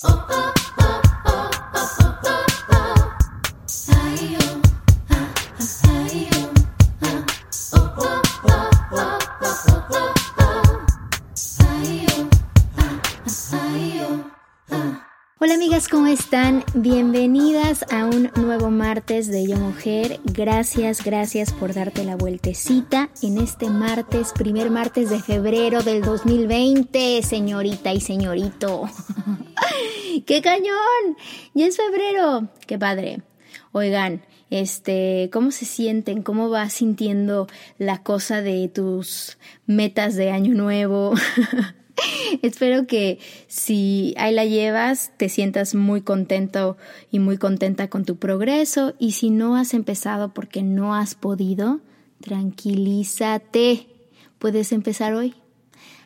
Hola Bienvenidas a un nuevo martes de Yo Mujer. Gracias, gracias por darte la vueltecita en este martes, primer martes de febrero del 2020, señorita y señorito. ¡Qué cañón! Ya es febrero. ¡Qué padre! Oigan, este, ¿cómo se sienten? ¿Cómo vas sintiendo la cosa de tus metas de año nuevo? Espero que si ahí la llevas te sientas muy contento y muy contenta con tu progreso y si no has empezado porque no has podido, tranquilízate. Puedes empezar hoy.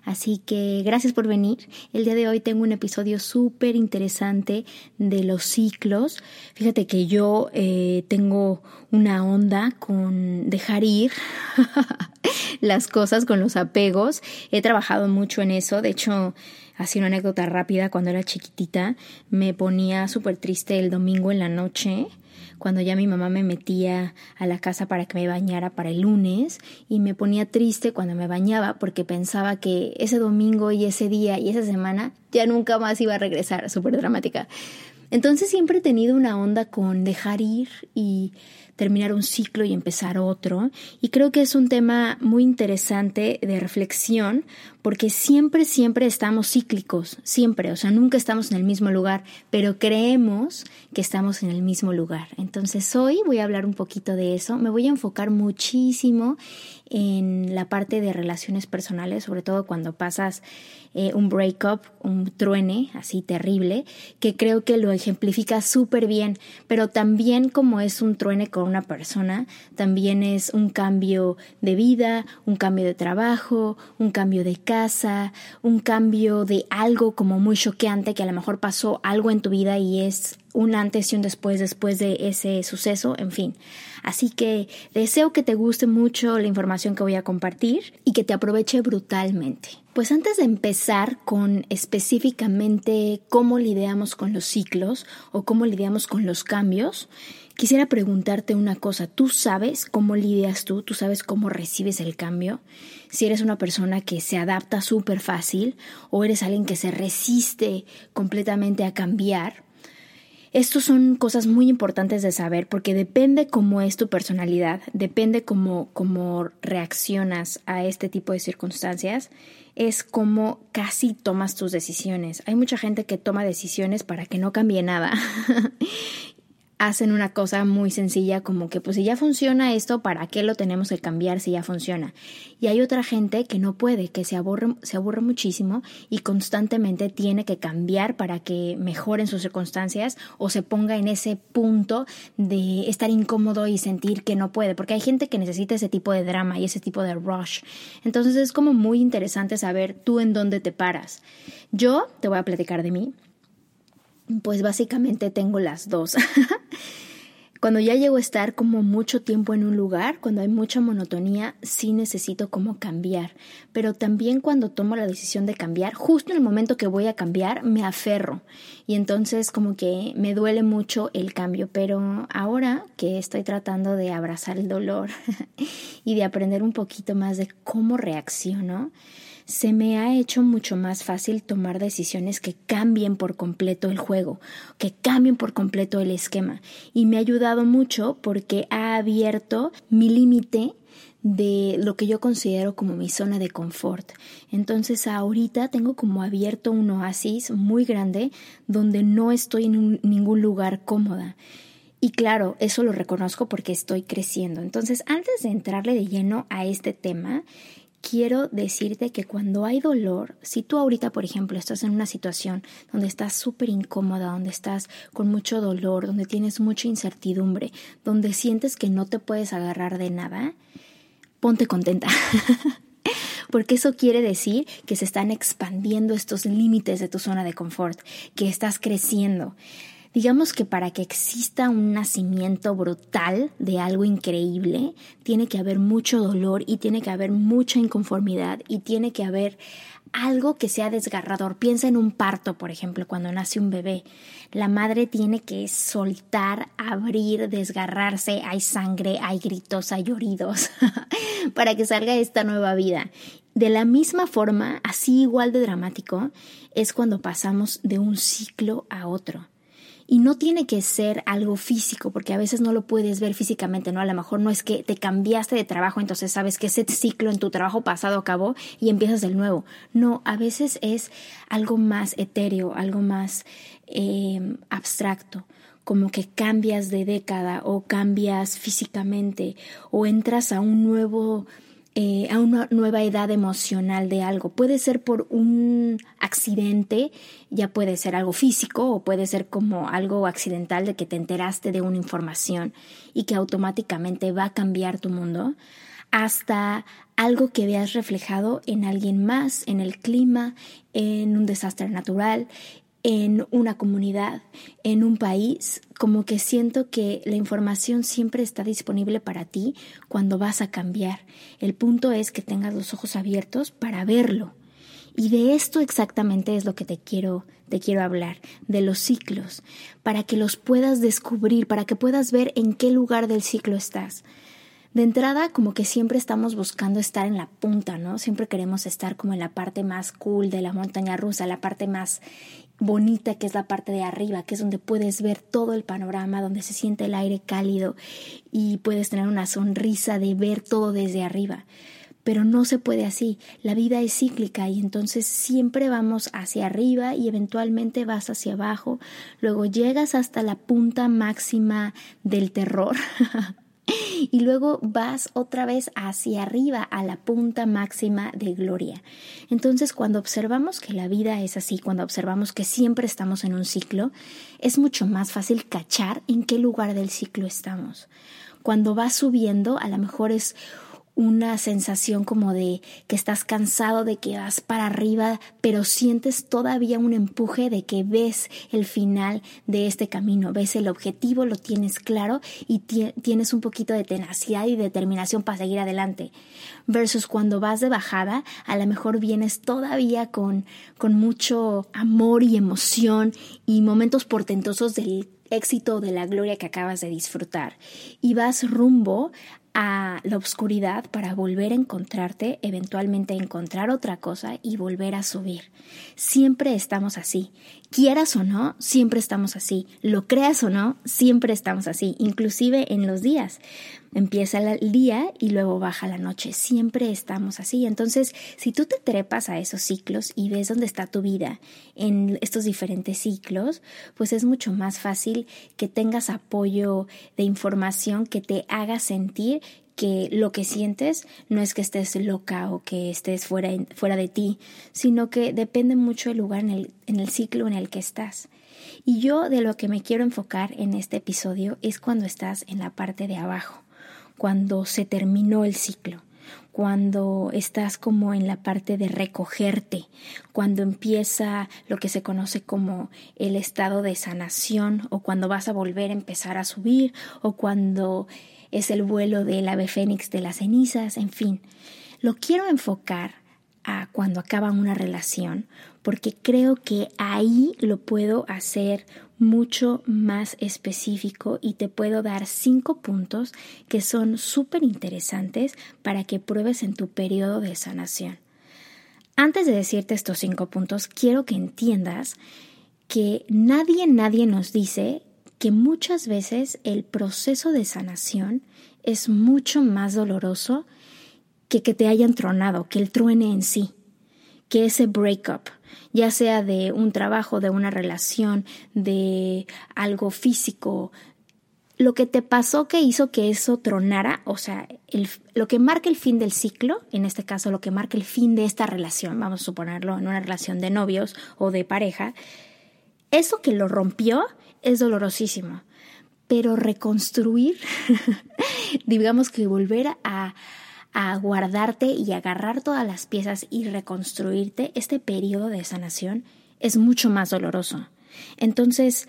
Así que gracias por venir. El día de hoy tengo un episodio súper interesante de los ciclos. Fíjate que yo eh, tengo una onda con dejar ir las cosas, con los apegos. He trabajado mucho en eso. De hecho, así una anécdota rápida, cuando era chiquitita, me ponía súper triste el domingo en la noche cuando ya mi mamá me metía a la casa para que me bañara para el lunes y me ponía triste cuando me bañaba porque pensaba que ese domingo y ese día y esa semana ya nunca más iba a regresar, súper dramática. Entonces siempre he tenido una onda con dejar ir y terminar un ciclo y empezar otro. Y creo que es un tema muy interesante de reflexión porque siempre, siempre estamos cíclicos, siempre, o sea, nunca estamos en el mismo lugar, pero creemos que estamos en el mismo lugar. Entonces hoy voy a hablar un poquito de eso, me voy a enfocar muchísimo en la parte de relaciones personales, sobre todo cuando pasas eh, un breakup, un truene así terrible, que creo que lo ejemplifica súper bien, pero también como es un truene con una persona, también es un cambio de vida, un cambio de trabajo, un cambio de casa, un cambio de algo como muy choqueante que a lo mejor pasó algo en tu vida y es un antes y un después después de ese suceso, en fin. Así que deseo que te guste mucho la información que voy a compartir y que te aproveche brutalmente. Pues antes de empezar con específicamente cómo lidiamos con los ciclos o cómo lidiamos con los cambios, quisiera preguntarte una cosa. ¿Tú sabes cómo lidias tú? ¿Tú sabes cómo recibes el cambio? Si eres una persona que se adapta súper fácil o eres alguien que se resiste completamente a cambiar, estos son cosas muy importantes de saber porque depende cómo es tu personalidad, depende cómo, cómo reaccionas a este tipo de circunstancias, es cómo casi tomas tus decisiones. Hay mucha gente que toma decisiones para que no cambie nada hacen una cosa muy sencilla como que pues si ya funciona esto, ¿para qué lo tenemos que cambiar si ya funciona? Y hay otra gente que no puede, que se aburre, se aburre muchísimo y constantemente tiene que cambiar para que mejoren sus circunstancias o se ponga en ese punto de estar incómodo y sentir que no puede, porque hay gente que necesita ese tipo de drama y ese tipo de rush. Entonces es como muy interesante saber tú en dónde te paras. Yo te voy a platicar de mí. Pues básicamente tengo las dos. cuando ya llego a estar como mucho tiempo en un lugar, cuando hay mucha monotonía, sí necesito como cambiar. Pero también cuando tomo la decisión de cambiar, justo en el momento que voy a cambiar, me aferro. Y entonces como que me duele mucho el cambio. Pero ahora que estoy tratando de abrazar el dolor y de aprender un poquito más de cómo reacciono, se me ha hecho mucho más fácil tomar decisiones que cambien por completo el juego, que cambien por completo el esquema. Y me ha ayudado mucho porque ha abierto mi límite de lo que yo considero como mi zona de confort. Entonces ahorita tengo como abierto un oasis muy grande donde no estoy en ningún lugar cómoda. Y claro, eso lo reconozco porque estoy creciendo. Entonces, antes de entrarle de lleno a este tema, quiero decirte que cuando hay dolor, si tú ahorita, por ejemplo, estás en una situación donde estás súper incómoda, donde estás con mucho dolor, donde tienes mucha incertidumbre, donde sientes que no te puedes agarrar de nada, ponte contenta. Porque eso quiere decir que se están expandiendo estos límites de tu zona de confort, que estás creciendo. Digamos que para que exista un nacimiento brutal de algo increíble, tiene que haber mucho dolor y tiene que haber mucha inconformidad y tiene que haber algo que sea desgarrador. Piensa en un parto, por ejemplo, cuando nace un bebé. La madre tiene que soltar, abrir, desgarrarse, hay sangre, hay gritos, hay lloridos, para que salga esta nueva vida. De la misma forma, así igual de dramático, es cuando pasamos de un ciclo a otro. Y no tiene que ser algo físico, porque a veces no lo puedes ver físicamente, ¿no? A lo mejor no es que te cambiaste de trabajo, entonces sabes que ese ciclo en tu trabajo pasado acabó y empiezas del nuevo. No, a veces es algo más etéreo, algo más eh, abstracto como que cambias de década o cambias físicamente o entras a un nuevo eh, a una nueva edad emocional de algo. Puede ser por un accidente, ya puede ser algo físico o puede ser como algo accidental de que te enteraste de una información y que automáticamente va a cambiar tu mundo, hasta algo que veas reflejado en alguien más, en el clima, en un desastre natural, en una comunidad, en un país, como que siento que la información siempre está disponible para ti cuando vas a cambiar. El punto es que tengas los ojos abiertos para verlo. Y de esto exactamente es lo que te quiero te quiero hablar, de los ciclos, para que los puedas descubrir, para que puedas ver en qué lugar del ciclo estás. De entrada, como que siempre estamos buscando estar en la punta, ¿no? Siempre queremos estar como en la parte más cool de la montaña rusa, la parte más bonita que es la parte de arriba, que es donde puedes ver todo el panorama, donde se siente el aire cálido y puedes tener una sonrisa de ver todo desde arriba. Pero no se puede así, la vida es cíclica y entonces siempre vamos hacia arriba y eventualmente vas hacia abajo, luego llegas hasta la punta máxima del terror y luego vas otra vez hacia arriba a la punta máxima de gloria. Entonces, cuando observamos que la vida es así, cuando observamos que siempre estamos en un ciclo, es mucho más fácil cachar en qué lugar del ciclo estamos. Cuando vas subiendo, a lo mejor es una sensación como de que estás cansado, de que vas para arriba, pero sientes todavía un empuje de que ves el final de este camino, ves el objetivo, lo tienes claro y tienes un poquito de tenacidad y determinación para seguir adelante. Versus cuando vas de bajada, a lo mejor vienes todavía con, con mucho amor y emoción y momentos portentosos del éxito de la gloria que acabas de disfrutar y vas rumbo a la oscuridad para volver a encontrarte, eventualmente encontrar otra cosa y volver a subir. Siempre estamos así. Quieras o no, siempre estamos así. Lo creas o no, siempre estamos así, inclusive en los días. Empieza el día y luego baja la noche. Siempre estamos así. Entonces, si tú te trepas a esos ciclos y ves dónde está tu vida en estos diferentes ciclos, pues es mucho más fácil que tengas apoyo de información que te haga sentir que lo que sientes no es que estés loca o que estés fuera, fuera de ti, sino que depende mucho del lugar en el, en el ciclo en el que estás. Y yo de lo que me quiero enfocar en este episodio es cuando estás en la parte de abajo cuando se terminó el ciclo, cuando estás como en la parte de recogerte, cuando empieza lo que se conoce como el estado de sanación o cuando vas a volver a empezar a subir o cuando es el vuelo del ave fénix de las cenizas, en fin. Lo quiero enfocar a cuando acaba una relación porque creo que ahí lo puedo hacer mucho más específico y te puedo dar cinco puntos que son súper interesantes para que pruebes en tu periodo de sanación. Antes de decirte estos cinco puntos, quiero que entiendas que nadie, nadie nos dice que muchas veces el proceso de sanación es mucho más doloroso que que te hayan tronado, que el truene en sí, que ese breakup ya sea de un trabajo, de una relación, de algo físico, lo que te pasó que hizo que eso tronara, o sea, lo que marca el fin del ciclo, en este caso lo que marca el fin de esta relación, vamos a suponerlo en una relación de novios o de pareja, eso que lo rompió es dolorosísimo, pero reconstruir, digamos que volver a, a guardarte y agarrar todas las piezas y reconstruirte, este periodo de sanación es mucho más doloroso. Entonces,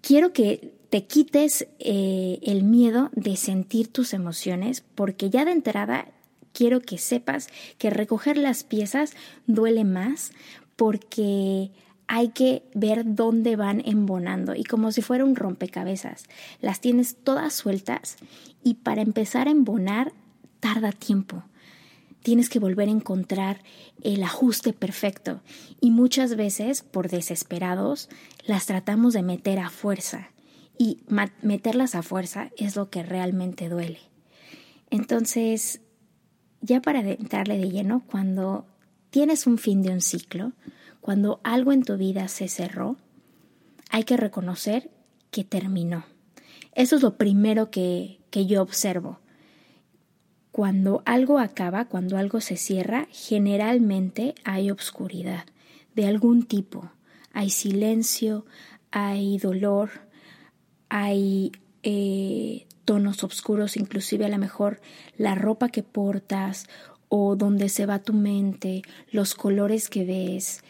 quiero que te quites eh, el miedo de sentir tus emociones porque ya de entrada quiero que sepas que recoger las piezas duele más porque hay que ver dónde van embonando y como si fuera un rompecabezas. Las tienes todas sueltas y para empezar a embonar tarda tiempo. Tienes que volver a encontrar el ajuste perfecto y muchas veces, por desesperados, las tratamos de meter a fuerza y meterlas a fuerza es lo que realmente duele. Entonces, ya para entrarle de lleno, cuando tienes un fin de un ciclo, cuando algo en tu vida se cerró, hay que reconocer que terminó. Eso es lo primero que, que yo observo. Cuando algo acaba, cuando algo se cierra, generalmente hay obscuridad de algún tipo. Hay silencio, hay dolor, hay eh, tonos oscuros, inclusive a lo mejor la ropa que portas o donde se va tu mente, los colores que ves,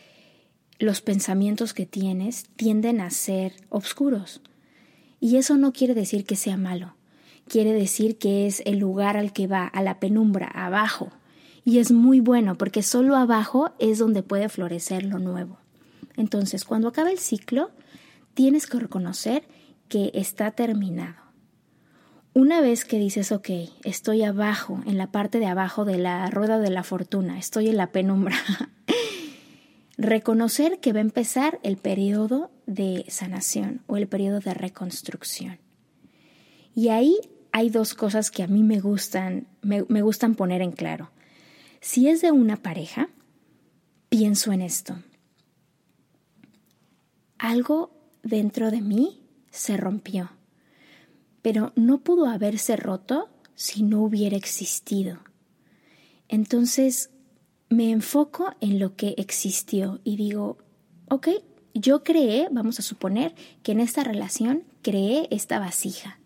los pensamientos que tienes tienden a ser oscuros. Y eso no quiere decir que sea malo, quiere decir que es el lugar al que va, a la penumbra, abajo. Y es muy bueno porque solo abajo es donde puede florecer lo nuevo. Entonces, cuando acaba el ciclo, tienes que reconocer que está terminado. Una vez que dices, ok, estoy abajo, en la parte de abajo de la rueda de la fortuna, estoy en la penumbra, reconocer que va a empezar el periodo de sanación o el periodo de reconstrucción. Y ahí hay dos cosas que a mí me gustan, me, me gustan poner en claro. Si es de una pareja, pienso en esto. Algo dentro de mí se rompió pero no pudo haberse roto si no hubiera existido. Entonces me enfoco en lo que existió y digo, ok, yo creé, vamos a suponer que en esta relación creé esta vasija,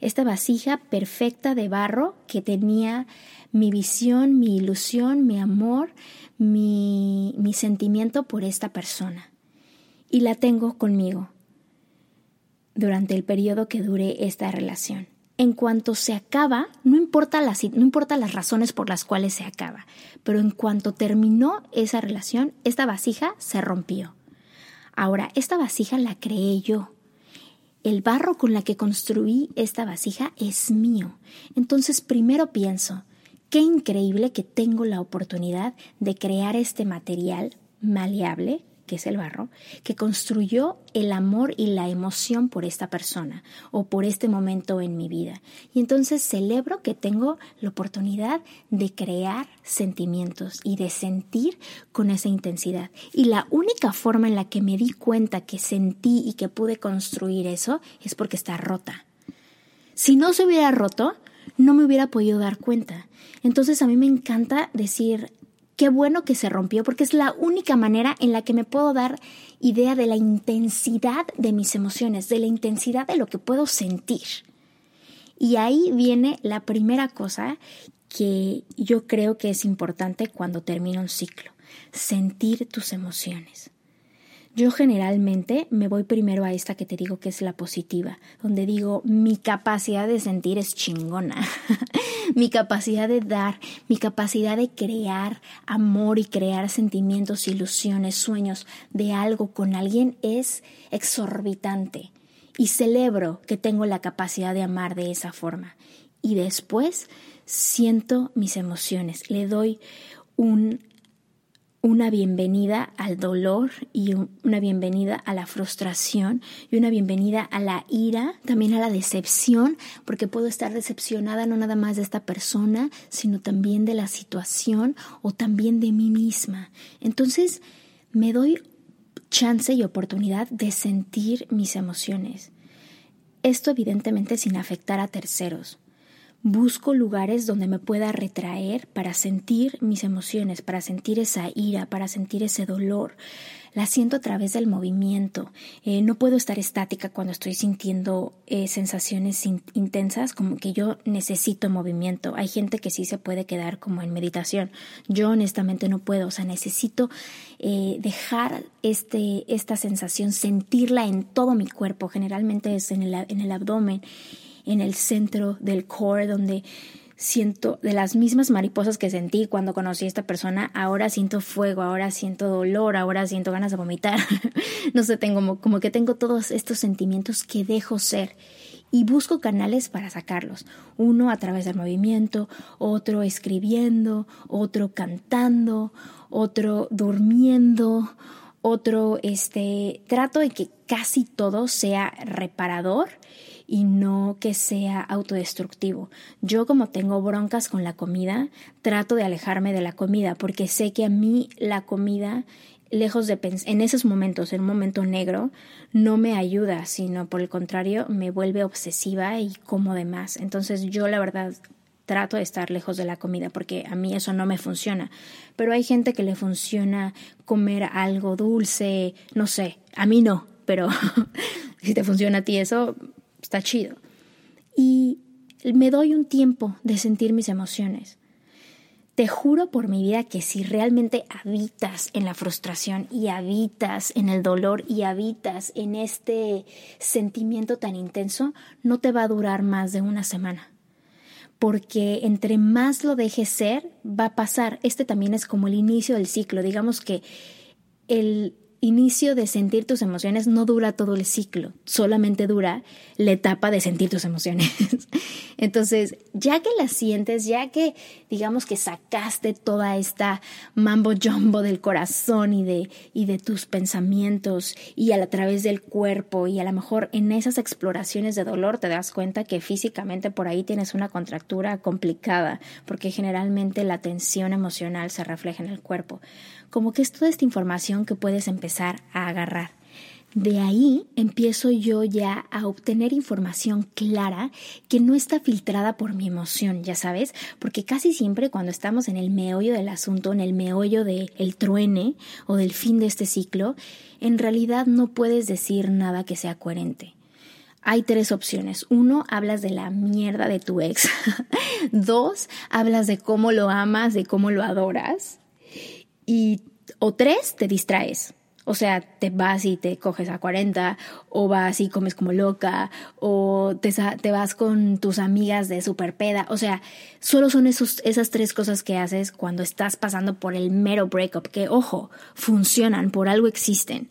esta vasija perfecta de barro que tenía mi visión, mi ilusión, mi amor, mi, mi sentimiento por esta persona. Y la tengo conmigo durante el periodo que dure esta relación. En cuanto se acaba, no importa, las, no importa las razones por las cuales se acaba, pero en cuanto terminó esa relación, esta vasija se rompió. Ahora, esta vasija la creé yo. El barro con la que construí esta vasija es mío. Entonces primero pienso, qué increíble que tengo la oportunidad de crear este material maleable que es el barro, que construyó el amor y la emoción por esta persona o por este momento en mi vida. Y entonces celebro que tengo la oportunidad de crear sentimientos y de sentir con esa intensidad. Y la única forma en la que me di cuenta que sentí y que pude construir eso es porque está rota. Si no se hubiera roto, no me hubiera podido dar cuenta. Entonces a mí me encanta decir, qué bueno que se rompió porque es la única manera en la que me puedo dar idea de la intensidad de mis emociones, de la intensidad de lo que puedo sentir. Y ahí viene la primera cosa que yo creo que es importante cuando termina un ciclo, sentir tus emociones. Yo generalmente me voy primero a esta que te digo que es la positiva, donde digo mi capacidad de sentir es chingona, mi capacidad de dar, mi capacidad de crear amor y crear sentimientos, ilusiones, sueños de algo con alguien es exorbitante. Y celebro que tengo la capacidad de amar de esa forma. Y después siento mis emociones, le doy un una bienvenida al dolor y una bienvenida a la frustración y una bienvenida a la ira, también a la decepción, porque puedo estar decepcionada no nada más de esta persona, sino también de la situación o también de mí misma. Entonces me doy chance y oportunidad de sentir mis emociones. Esto evidentemente sin afectar a terceros, busco lugares donde me pueda retraer para sentir mis emociones, para sentir esa ira, para sentir ese dolor. La siento a través del movimiento. Eh, no puedo estar estática cuando estoy sintiendo eh, sensaciones intensas, como que yo necesito movimiento. Hay gente que sí se puede quedar como en meditación. Yo honestamente no puedo. O sea, necesito eh, dejar este, esta sensación, sentirla en todo mi cuerpo. Generalmente es en el, en el abdomen en el centro del core donde siento de las mismas mariposas que sentí cuando conocí a esta persona, ahora siento fuego, ahora siento dolor, ahora siento ganas de vomitar. no sé, tengo como, que tengo todos estos sentimientos que dejo ser y busco canales para sacarlos. Uno a través del movimiento, otro escribiendo, otro cantando, otro durmiendo, otro este trato de que casi todo sea reparador y no que sea autodestructivo. Yo como tengo broncas con la comida, trato de alejarme de la comida porque sé que a mí la comida lejos de pensar, en esos momentos, en un momento negro, no me ayuda, sino por el contrario, me vuelve obsesiva y como de más. Entonces yo la verdad trato de estar lejos de la comida porque a mí eso no me funciona. Pero hay gente que le funciona comer algo dulce, no sé, a mí no, pero si te funciona a ti eso, está chido. Y me doy un tiempo de sentir mis emociones. Te juro por mi vida que si realmente habitas en la frustración y habitas en el dolor y habitas en este sentimiento tan intenso, no te va a durar más de una semana. Porque entre más lo dejes ser, va a pasar. Este también es como el inicio del ciclo. Digamos que el inicio de sentir tus emociones no dura todo el ciclo, solamente dura la etapa de sentir tus emociones. Entonces, ya que las sientes, ya que digamos que sacaste toda esta mambo jumbo del corazón y de, y de tus pensamientos y a, través del cuerpo y a lo mejor en esas exploraciones de dolor te das cuenta que físicamente por ahí tienes una contractura complicada, porque generalmente la tensión emocional se refleja en el cuerpo como que es toda esta información que puedes empezar a agarrar. De ahí empiezo yo ya a obtener información clara que no está filtrada por mi emoción, ya sabes, porque casi siempre cuando estamos en el meollo del asunto, en el meollo del el truene o del fin de este ciclo, en realidad no puedes decir nada que sea coherente. Hay tres opciones. Uno, hablas de la mierda de tu ex. Dos, hablas de cómo lo amas, de cómo lo adoras y o tres, te distraes. O sea, te vas y te coges a 40, o vas y comes como loca, o te, te vas con tus amigas de super peda. O sea, solo son esos, esas tres cosas que haces cuando estás pasando por el mero breakup, que ojo, funcionan, por algo existen.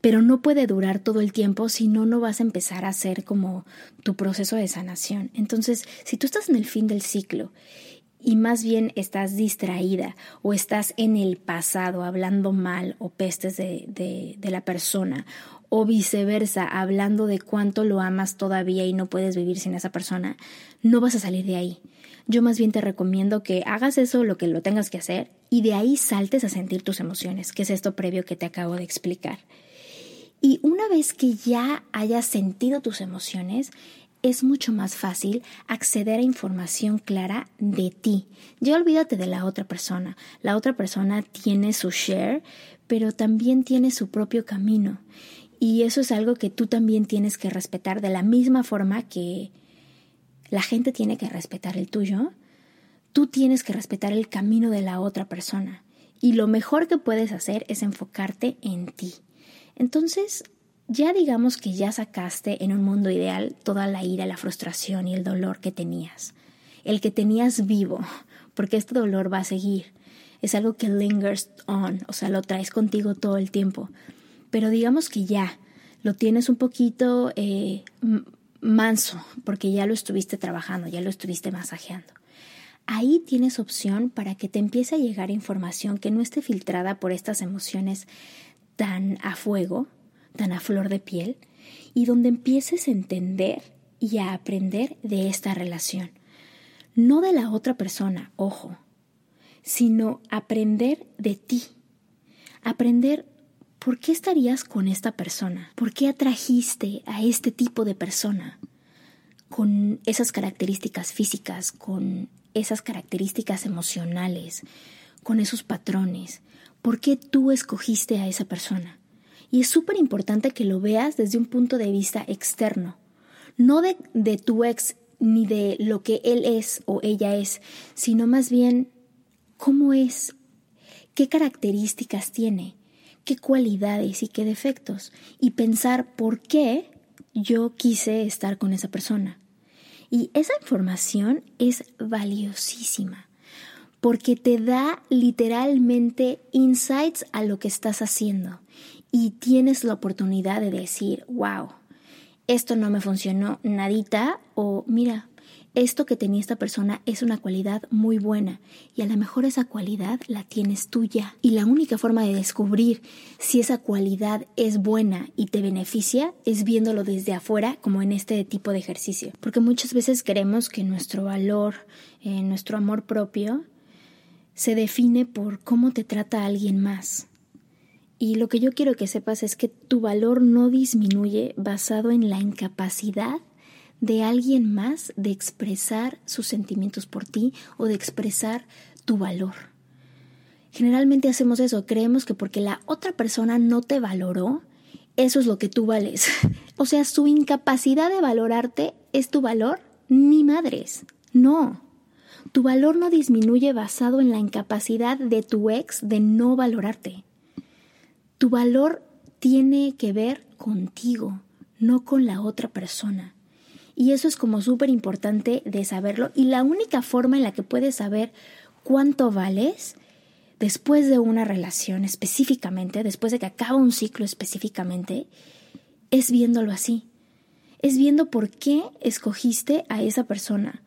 Pero no puede durar todo el tiempo, si no, no vas a empezar a hacer como tu proceso de sanación. Entonces, si tú estás en el fin del ciclo y más bien estás distraída o estás en el pasado hablando mal o pestes de, la persona o viceversa, hablando de cuánto lo amas todavía y no puedes vivir sin esa persona, no vas a salir de ahí. Yo más bien te recomiendo que hagas eso lo que lo tengas que hacer y de ahí saltes a sentir tus emociones, que es esto previo que te acabo de explicar. Y una vez que ya hayas sentido tus emociones, es mucho más fácil acceder a información clara de ti. Ya olvídate de la otra persona. La otra persona tiene su share, pero también tiene su propio camino. Y eso es algo que tú también tienes que respetar de la misma forma que la gente tiene que respetar el tuyo. Tú tienes que respetar el camino de la otra persona. Y lo mejor que puedes hacer es enfocarte en ti. Entonces, ya digamos que ya sacaste en un mundo ideal toda la ira, la frustración y el dolor que tenías, el que tenías vivo, porque este dolor va a seguir. Es algo que lingers on, o sea, lo traes contigo todo el tiempo. Pero digamos que ya lo tienes un poquito eh, manso, porque ya lo estuviste trabajando, ya lo estuviste masajeando. Ahí tienes opción para que te empiece a llegar información que no esté filtrada por estas emociones tan a fuego, tan a flor de piel y donde empieces a entender y a aprender de esta relación. No de la otra persona, ojo, sino aprender de ti. Aprender por qué estarías con esta persona, por qué atrajiste a este tipo de persona, con esas características físicas, con esas características emocionales, con esos patrones. ¿Por qué tú escogiste a esa persona? Y es súper importante que lo veas desde un punto de vista externo, no de, de tu ex ni de lo que él es o ella es, sino más bien cómo es, qué características tiene, qué cualidades y qué defectos, y pensar por qué yo quise estar con esa persona. Y esa información es valiosísima porque te da literalmente insights a lo que estás haciendo y tienes la oportunidad de decir, wow, esto no me funcionó nadita o mira, esto que tenía esta persona es una cualidad muy buena y a lo mejor esa cualidad la tienes tuya. Y la única forma de descubrir si esa cualidad es buena y te beneficia es viéndolo desde afuera como en este tipo de ejercicio. Porque muchas veces creemos que nuestro valor, eh, nuestro amor propio, se define por cómo te trata alguien más. Y lo que yo quiero que sepas es que tu valor no disminuye basado en la incapacidad de alguien más de expresar sus sentimientos por ti o de expresar tu valor. Generalmente hacemos eso, creemos que porque la otra persona no te valoró, eso es lo que tú vales. o sea, su incapacidad de valorarte es tu valor, ni madres. No. Tu valor no disminuye basado en la incapacidad de tu ex de no valorarte. Tu valor tiene que ver contigo, no con la otra persona. Y eso es como súper importante de saberlo. Y la única forma en la que puedes saber cuánto vales después de una relación específicamente, después de que acaba un ciclo específicamente, es viéndolo así. Es viendo por qué escogiste a esa persona.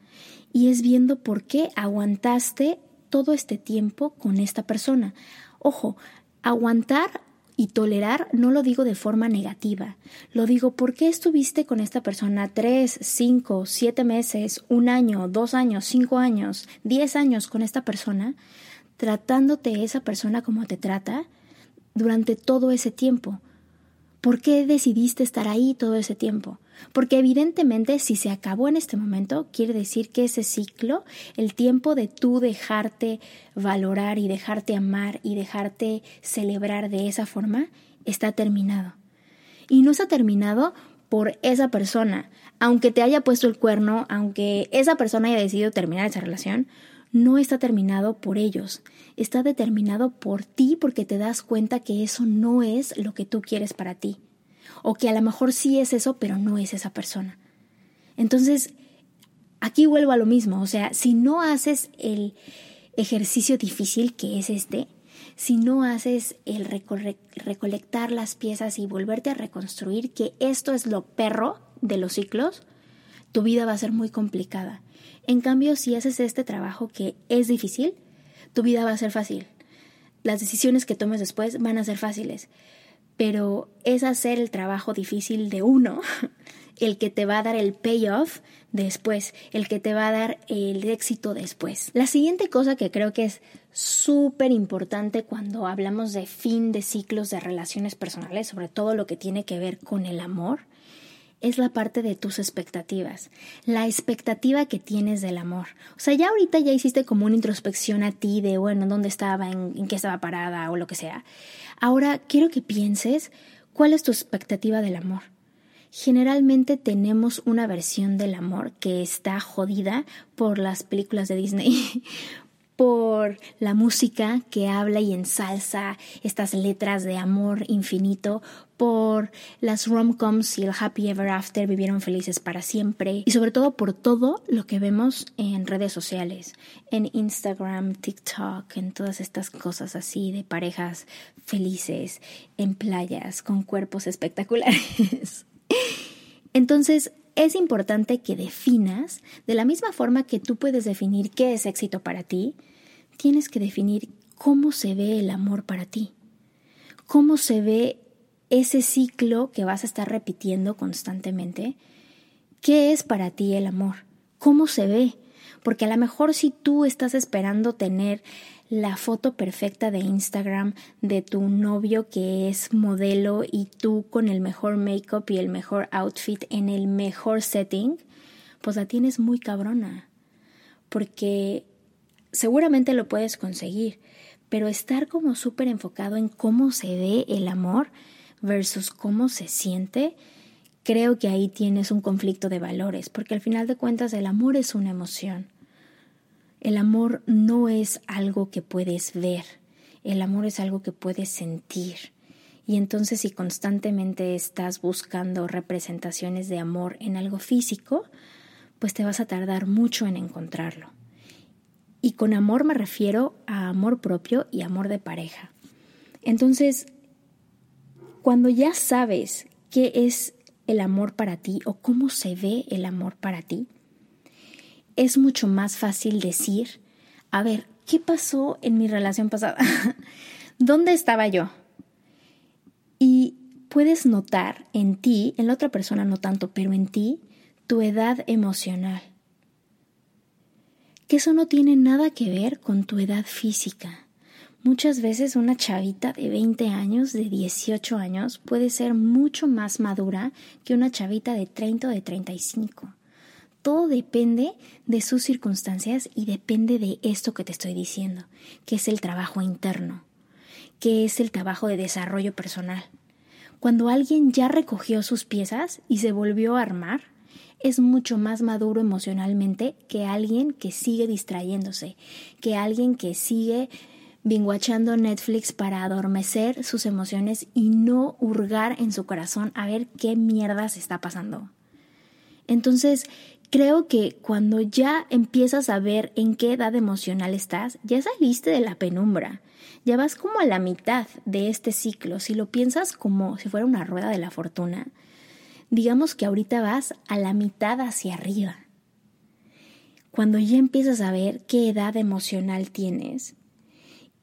Y es viendo por qué aguantaste todo este tiempo con esta persona. Ojo, aguantar y tolerar no lo digo de forma negativa, lo digo porque estuviste con esta persona tres, cinco, siete meses, un año, dos años, cinco años, diez años con esta persona, tratándote esa persona como te trata durante todo ese tiempo. ¿Por qué decidiste estar ahí todo ese tiempo? Porque evidentemente si se acabó en este momento, quiere decir que ese ciclo, el tiempo de tú dejarte valorar y dejarte amar y dejarte celebrar de esa forma, está terminado. Y no está terminado por esa persona. Aunque te haya puesto el cuerno, aunque esa persona haya decidido terminar esa relación, no está terminado por ellos, está determinado por ti porque te das cuenta que eso no es lo que tú quieres para ti o que a lo mejor sí es eso, pero no es esa persona. Entonces, aquí vuelvo a lo mismo, o sea, si no haces el ejercicio difícil que es este, si no haces el recolectar las piezas y volverte a reconstruir, que esto es lo perro de los ciclos, tu vida va a ser muy complicada. En cambio, si haces este trabajo que es difícil, tu vida va a ser fácil. Las decisiones que tomes después van a ser fáciles pero es hacer el trabajo difícil de uno el que te va a dar el payoff después, el que te va a dar el éxito después. La siguiente cosa que creo que es súper importante cuando hablamos de fin de ciclos de relaciones personales, sobre todo lo que tiene que ver con el amor, es la parte de tus expectativas, la expectativa que tienes del amor. O sea, ya ahorita ya hiciste como una introspección a ti de, bueno, dónde estaba, en, en qué estaba parada o lo que sea. Ahora quiero que pienses cuál es tu expectativa del amor. Generalmente tenemos una versión del amor que está jodida por las películas de Disney, por la música que habla y ensalza estas letras de amor infinito, por las rom-coms y el happy ever after vivieron felices para siempre y sobre todo por todo lo que vemos en redes sociales, en Instagram, TikTok, en todas estas cosas así de parejas felices en playas con cuerpos espectaculares. Entonces, es importante que definas, de la misma forma que tú puedes definir qué es éxito para ti, tienes que definir cómo se ve el amor para ti, cómo se ve ese ciclo que vas a estar repitiendo constantemente. ¿Qué es para ti el amor? ¿Cómo se ve? Porque a lo mejor si tú estás esperando tener la foto perfecta de Instagram de tu novio que es modelo y tú con el mejor make-up y el mejor outfit en el mejor setting, pues la tienes muy cabrona, porque seguramente lo puedes conseguir, pero estar como súper enfocado en cómo se ve el amor versus cómo se siente, creo que ahí tienes un conflicto de valores, porque al final de cuentas el amor es una emoción. El amor no es algo que puedes ver, el amor es algo que puedes sentir. Y entonces si constantemente estás buscando representaciones de amor en algo físico, pues te vas a tardar mucho en encontrarlo. Y con amor me refiero a amor propio y amor de pareja. Entonces, cuando ya sabes qué es el amor para ti o cómo se ve el amor para ti, es mucho más fácil decir, a ver, ¿qué pasó en mi relación pasada? ¿Dónde estaba yo? Y puedes notar en ti, en la otra persona no tanto, pero en ti, tu edad emocional. Que eso no tiene nada que ver con tu edad física. Muchas veces una chavita de 20 años, de 18 años, puede ser mucho más madura que una chavita de 30 o de 35. Todo depende de sus circunstancias y depende de esto que te estoy diciendo, que es el trabajo interno que es el trabajo de desarrollo personal. Cuando alguien ya recogió sus piezas y se volvió a armar, es mucho más maduro emocionalmente que alguien que sigue distrayéndose, que alguien que sigue binguachando Netflix para adormecer sus emociones y no hurgar en su corazón a ver qué mierda se está pasando. Entonces, creo que cuando ya empiezas a ver en qué edad emocional estás, ya saliste de la penumbra ya vas como a la mitad de este ciclo. Si lo piensas como si fuera una rueda de la fortuna, digamos que ahorita vas a la mitad hacia arriba. Cuando ya empiezas a ver qué edad emocional tienes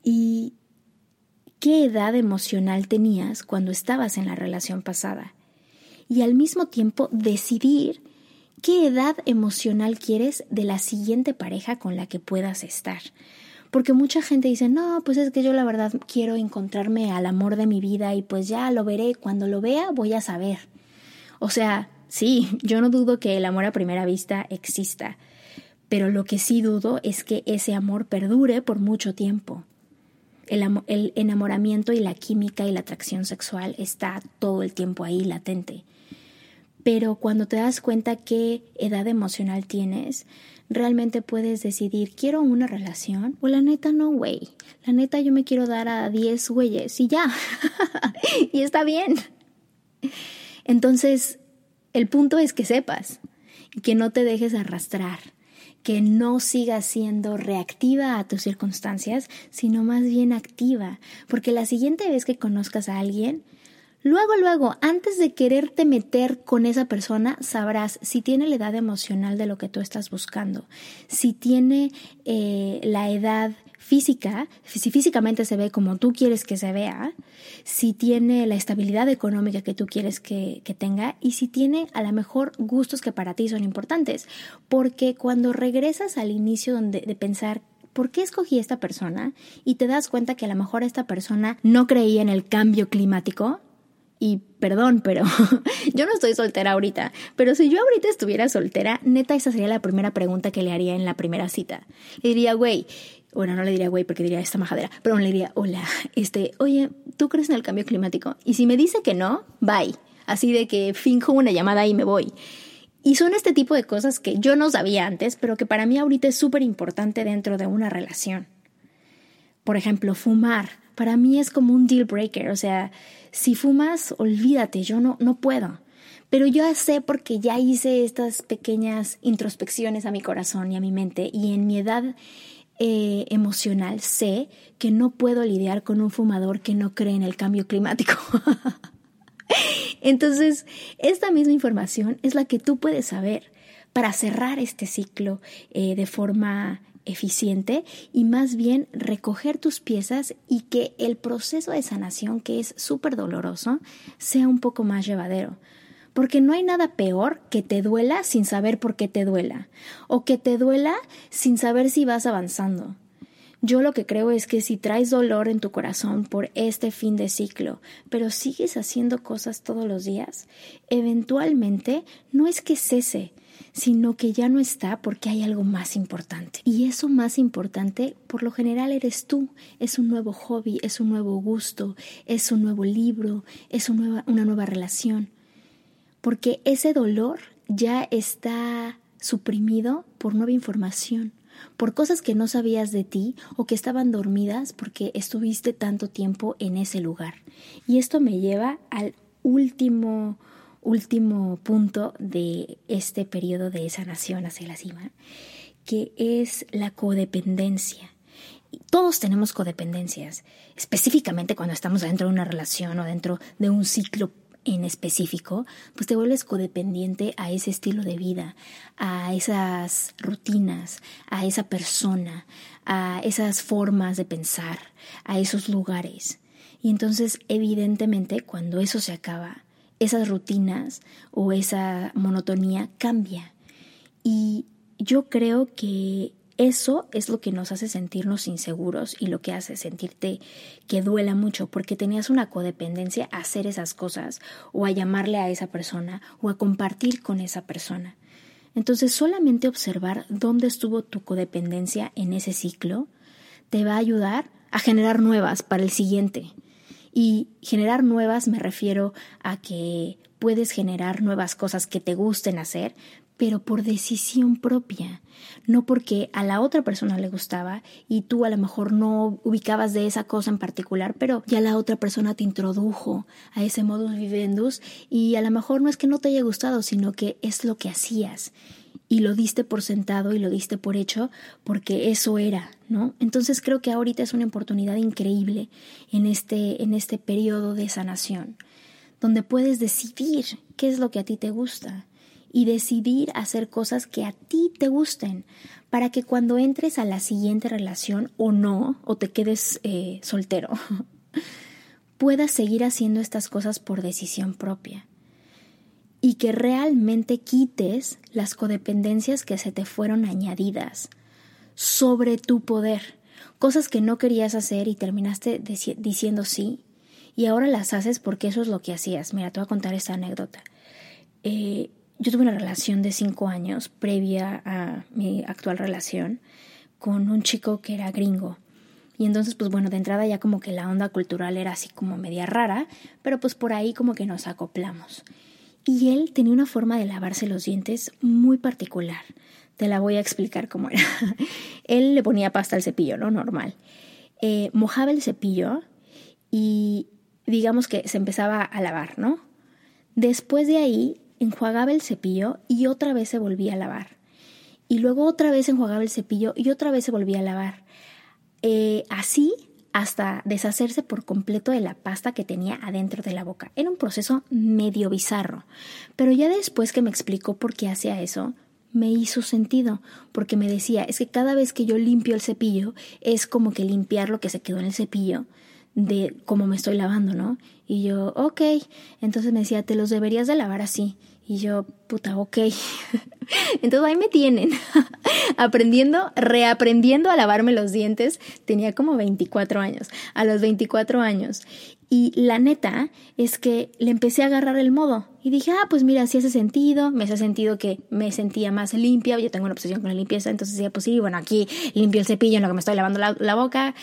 y qué edad emocional tenías cuando estabas en la relación pasada. Y al mismo tiempo decidir qué edad emocional quieres de la siguiente pareja con la que puedas estar. Porque mucha gente dice, no, pues es que yo la verdad quiero encontrarme al amor de mi vida y pues ya lo veré, cuando lo vea voy a saber. O sea, sí, yo no dudo que el amor a primera vista exista, pero lo que sí dudo es que ese amor perdure por mucho tiempo. El, enamoramiento y la química y la atracción sexual está todo el tiempo ahí latente. Pero cuando te das cuenta qué edad emocional tienes, realmente puedes decidir, ¿quiero una relación? O la neta no, güey. La neta yo me quiero dar a 10 güeyes y ya. y está bien. Entonces, el punto es que sepas y que no te dejes arrastrar, que no sigas siendo reactiva a tus circunstancias, sino más bien activa, porque la siguiente vez que conozcas a alguien, Luego, luego, antes de quererte meter con esa persona, sabrás si tiene la edad emocional de lo que tú estás buscando, si tiene eh, la edad física, si físicamente se ve como tú quieres que se vea, si tiene la estabilidad económica que tú quieres que, tenga y si tiene a lo mejor gustos que para ti son importantes. Porque cuando regresas al inicio donde, de pensar ¿por qué escogí esta persona? Y te das cuenta que a lo mejor esta persona no creía en el cambio climático, y perdón, pero yo no estoy soltera ahorita. Pero si yo ahorita estuviera soltera, neta, esa sería la primera pregunta que le haría en la primera cita. Le diría, güey, bueno, no le diría güey porque diría esta majadera, pero le diría, hola, este, oye, ¿tú crees en el cambio climático? Y si me dice que no, bye. Así de que finjo una llamada y me voy. Y son este tipo de cosas que yo no sabía antes, pero que para mí ahorita es súper importante dentro de una relación. Por ejemplo, fumar. Para mí es como un deal breaker, o sea, si fumas, olvídate, yo no, no puedo. Pero yo sé porque ya hice estas pequeñas introspecciones a mi corazón y a mi mente y en mi edad eh, emocional sé que no puedo lidiar con un fumador que no cree en el cambio climático. Entonces, esta misma información es la que tú puedes saber para cerrar este ciclo eh, de forma eficiente y más bien recoger tus piezas y que el proceso de sanación, que es súper doloroso, sea un poco más llevadero. Porque no hay nada peor que te duela sin saber por qué te duela, o que te duela sin saber si vas avanzando. Yo lo que creo es que si traes dolor en tu corazón por este fin de ciclo, pero sigues haciendo cosas todos los días, eventualmente no es que cese, sino que ya no está porque hay algo más importante. Y eso más importante, por lo general, eres tú. Es un nuevo hobby, es un nuevo gusto, es un nuevo libro, es una nueva, relación. Porque ese dolor ya está suprimido por nueva información, por cosas que no sabías de ti o que estaban dormidas porque estuviste tanto tiempo en ese lugar. Y esto me lleva al último último punto de este periodo de sanación hacia la cima, que es la codependencia. Todos tenemos codependencias, específicamente cuando estamos dentro de una relación o dentro de un ciclo en específico, pues te vuelves codependiente a ese estilo de vida, a esas rutinas, a esa persona, a esas formas de pensar, a esos lugares. Y entonces, evidentemente, cuando eso se acaba, esas rutinas o esa monotonía cambia. Y yo creo que eso es lo que nos hace sentirnos inseguros y lo que hace sentirte que duela mucho, porque tenías una codependencia a hacer esas cosas o a llamarle a esa persona o a compartir con esa persona. Entonces solamente observar dónde estuvo tu codependencia en ese ciclo te va a ayudar a generar nuevas para el siguiente. Y generar nuevas me refiero a que puedes generar nuevas cosas que te gusten hacer, pero por decisión propia, no porque a la otra persona le gustaba y tú a lo mejor no ubicabas de esa cosa en particular, pero ya la otra persona te introdujo a ese modus vivendus y a lo mejor no es que no te haya gustado, sino que es lo que hacías y lo diste por sentado y lo diste por hecho porque eso era, ¿no? Entonces creo que ahorita es una oportunidad increíble en este, en este periodo de sanación, donde puedes decidir qué es lo que a ti te gusta y decidir hacer cosas que a ti te gusten para que cuando entres a la siguiente relación o no, o te quedes eh, soltero, puedas seguir haciendo estas cosas por decisión propia y que realmente quites las codependencias que se te fueron añadidas sobre tu poder, cosas que no querías hacer y terminaste diciendo sí y ahora las haces porque eso es lo que hacías. Mira, te voy a contar esta anécdota. Eh, yo tuve una relación de cinco años previa a mi actual relación con un chico que era gringo. Y entonces, pues bueno, de entrada ya como que la onda cultural era así como media rara, pero pues por ahí como que nos acoplamos. Y él tenía una forma de lavarse los dientes muy particular. Te la voy a explicar cómo era. él le ponía pasta al cepillo, ¿no? Normal. Eh, mojaba el cepillo y digamos que se empezaba a lavar, ¿no? Después de ahí enjuagaba el cepillo y otra vez se volvía a lavar. Y luego otra vez enjuagaba el cepillo y otra vez se volvía a lavar. Eh, así hasta deshacerse por completo de la pasta que tenía adentro de la boca. Era un proceso medio bizarro, pero ya después que me explicó por qué hacía eso, me hizo sentido, porque me decía, es que cada vez que yo limpio el cepillo, es como que limpiar lo que se quedó en el cepillo de cómo me estoy lavando, ¿no? Y yo, ok, entonces me decía, te los deberías de lavar así. Y yo, puta, ok. Entonces ahí me tienen, aprendiendo, reaprendiendo a lavarme los dientes. Tenía como 24 años, a los 24 años. Y la neta es que le empecé a agarrar el modo. Y dije, ah, pues mira, sí hace sentido. Me hace sentido que me sentía más limpia. Yo tengo una obsesión con la limpieza. Entonces decía, pues sí, bueno, aquí limpio el cepillo en lo que me estoy lavando la, la boca.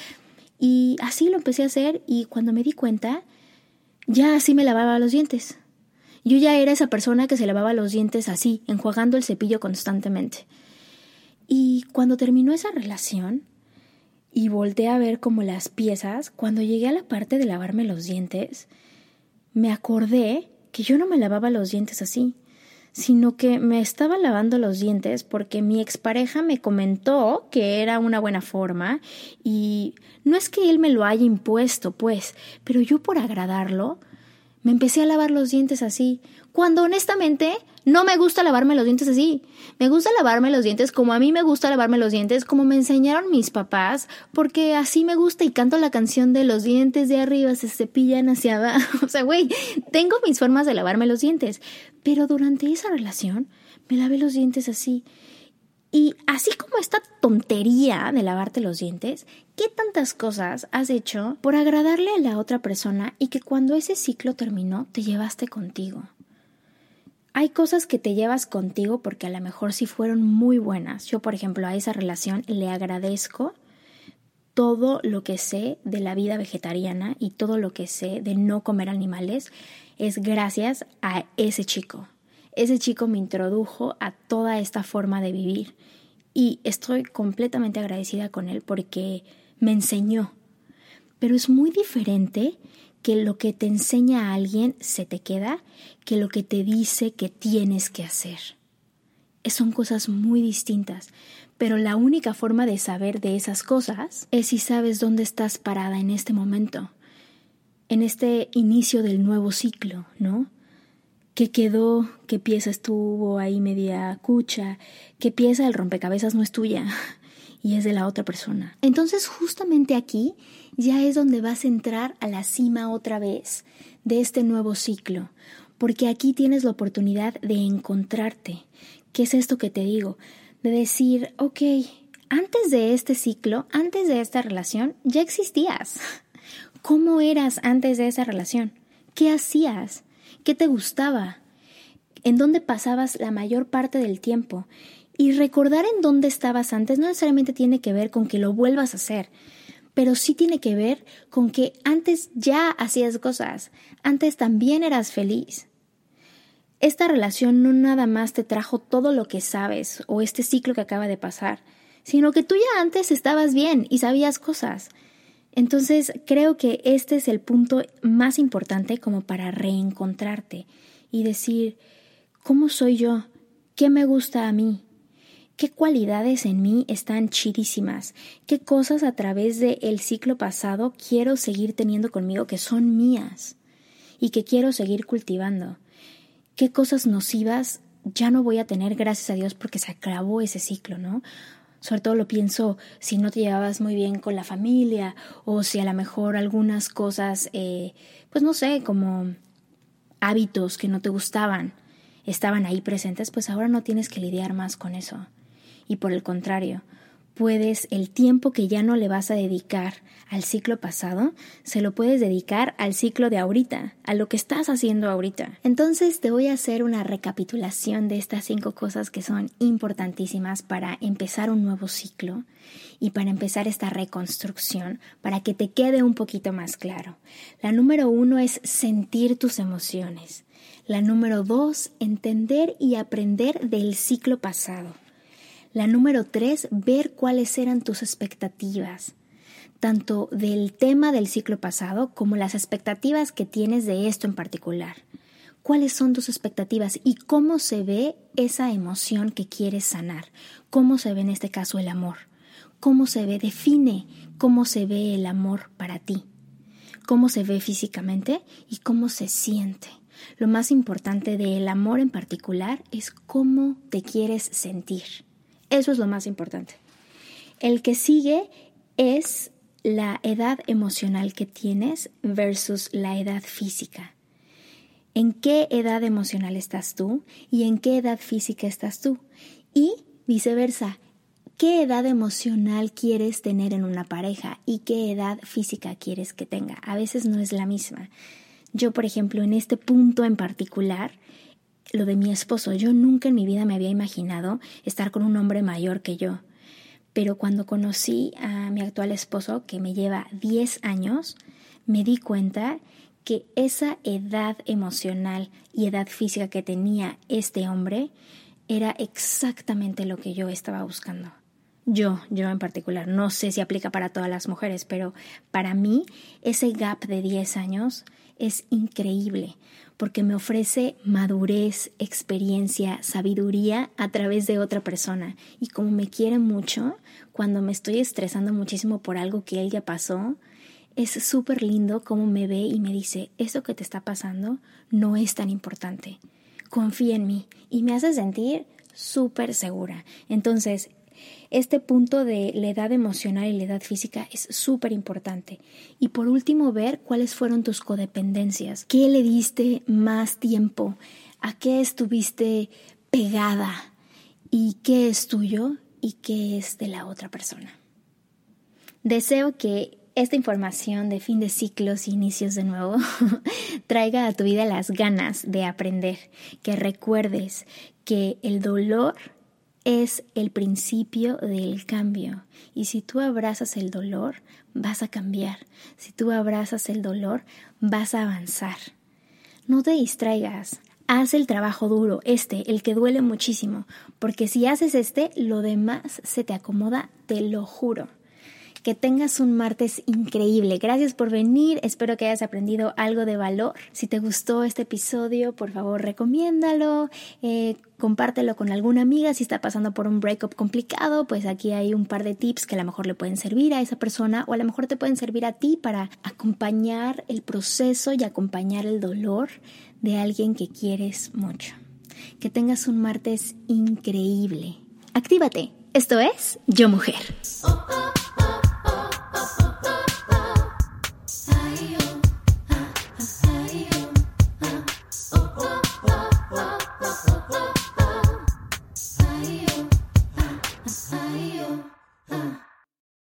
Y así lo empecé a hacer. Y cuando me di cuenta, ya así me lavaba los dientes. Yo ya era esa persona que se lavaba los dientes así, enjuagando el cepillo constantemente. Y cuando terminó esa relación y volteé a ver como las piezas, cuando llegué a la parte de lavarme los dientes, me acordé que yo no me lavaba los dientes así, sino que me estaba lavando los dientes porque mi expareja me comentó que era una buena forma y no es que él me lo haya impuesto, pues, pero yo por agradarlo me empecé a lavar los dientes así, cuando honestamente no me gusta lavarme los dientes así. Me gusta lavarme los dientes como a mí me gusta lavarme los dientes, como me enseñaron mis papás, porque así me gusta y canto la canción de los dientes de arriba se cepillan hacia abajo. O sea, güey, tengo mis formas de lavarme los dientes. Pero durante esa relación me lavé los dientes así. Y así como esta tontería de lavarte los dientes, ¿qué tantas cosas has hecho por agradarle a la otra persona y que cuando ese ciclo terminó te llevaste contigo? Hay cosas que te llevas contigo porque a lo mejor sí fueron muy buenas. Yo, por ejemplo, a esa relación le agradezco todo lo que sé de la vida vegetariana y todo lo que sé de no comer animales es gracias a ese chico. Ese chico me introdujo a toda esta forma de vivir y estoy completamente agradecida con él porque me enseñó. Pero es muy diferente que lo que te enseña a alguien se te queda que lo que te dice que tienes que hacer. Son cosas muy distintas, pero la única forma de saber de esas cosas es si sabes dónde estás parada en este momento, en este inicio del nuevo ciclo, ¿no? ¿Qué quedó? ¿Qué pieza estuvo ahí media cucha? ¿Qué pieza del rompecabezas no es tuya? y es de la otra persona. Entonces justamente aquí ya es donde vas a entrar a la cima otra vez de este nuevo ciclo, porque aquí tienes la oportunidad de encontrarte. ¿Qué es esto que te digo? De decir, ok, antes de este ciclo, antes de esta relación, ya existías. ¿Cómo eras antes de esa relación? ¿Qué hacías? ¿Qué te gustaba? ¿En dónde pasabas la mayor parte del tiempo? Y recordar en dónde estabas antes no necesariamente tiene que ver con que lo vuelvas a hacer, pero sí tiene que ver con que antes ya hacías cosas, antes también eras feliz. Esta relación no nada más te trajo todo lo que sabes o este ciclo que acaba de pasar, sino que tú ya antes estabas bien y sabías cosas. Entonces creo que este es el punto más importante como para reencontrarte y decir, ¿cómo soy yo? ¿Qué me gusta a mí? qué cualidades en mí están chidísimas, qué cosas a través del el ciclo pasado quiero seguir teniendo conmigo que son mías y que quiero seguir cultivando, qué cosas nocivas ya no voy a tener gracias a Dios porque se acabó ese ciclo, ¿no? Sobre todo lo pienso si no te llevabas muy bien con la familia o si a lo mejor algunas cosas, eh, pues no sé, como hábitos que no te gustaban, estaban ahí presentes, pues ahora no tienes que lidiar más con eso. Y por el contrario, puedes el tiempo que ya no le vas a dedicar al ciclo pasado, se lo puedes dedicar al ciclo de ahorita, a lo que estás haciendo ahorita. Entonces te voy a hacer una recapitulación de estas cinco cosas que son importantísimas para empezar un nuevo ciclo y para empezar esta reconstrucción, para que te quede un poquito más claro. La número uno es sentir tus emociones. La número dos, entender y aprender del ciclo pasado. La número tres, ver cuáles eran tus expectativas, tanto del tema del ciclo pasado como las expectativas que tienes de esto en particular. ¿Cuáles son tus expectativas y cómo se ve esa emoción que quieres sanar? ¿Cómo se ve en este caso el amor? ¿Cómo se ve? Define cómo se ve el amor para ti. ¿Cómo se ve físicamente y cómo se siente? Lo más importante del amor en particular es cómo te quieres sentir. Eso es lo más importante. El que sigue es la edad emocional que tienes versus la edad física. ¿En qué edad emocional estás tú y en qué edad física estás tú? Y viceversa, ¿qué edad emocional quieres tener en una pareja y qué edad física quieres que tenga? A veces no es la misma. Yo, por ejemplo, en este punto en particular, lo de mi esposo. Yo nunca en mi vida me había imaginado estar con un hombre mayor que yo. Pero cuando conocí a mi actual esposo, que me lleva 10 años, me di cuenta que esa edad emocional y edad física que tenía este hombre era exactamente lo que yo estaba buscando. Yo, yo en particular, no sé si aplica para todas las mujeres, pero para mí ese gap de 10 años es increíble porque me ofrece madurez, experiencia, sabiduría a través de otra persona. Y como me quiere mucho, cuando me estoy estresando muchísimo por algo que él ya pasó, es súper lindo cómo me ve y me dice, eso que te está pasando no es tan importante. Confía en mí y me hace sentir súper segura. Entonces, este punto de la edad emocional y la edad física es súper importante. Y por último, ver cuáles fueron tus codependencias. ¿Qué le diste más tiempo? ¿A qué estuviste pegada? ¿Y qué es tuyo y qué es de la otra persona. Deseo que esta información de fin de ciclos y inicios de nuevo traiga a tu vida las ganas de aprender, que recuerdes que el dolor es el principio del cambio y si tú abrazas el dolor vas a cambiar, si tú abrazas el dolor vas a avanzar. No te distraigas, haz el trabajo duro, este, el que duele muchísimo, porque si haces este, lo demás se te acomoda, te lo juro. Que tengas un martes increíble. Gracias por venir. Espero que hayas aprendido algo de valor. Si te gustó este episodio, por favor, recomiéndalo. Eh, compártelo con alguna amiga. Si está pasando por un breakup complicado, pues aquí hay un par de tips que a lo mejor le pueden servir a esa persona o a lo mejor te pueden servir a ti para acompañar el proceso y acompañar el dolor de alguien que quieres mucho. Que tengas un martes increíble. Actívate. Esto es Yo Mujer. Oh, oh.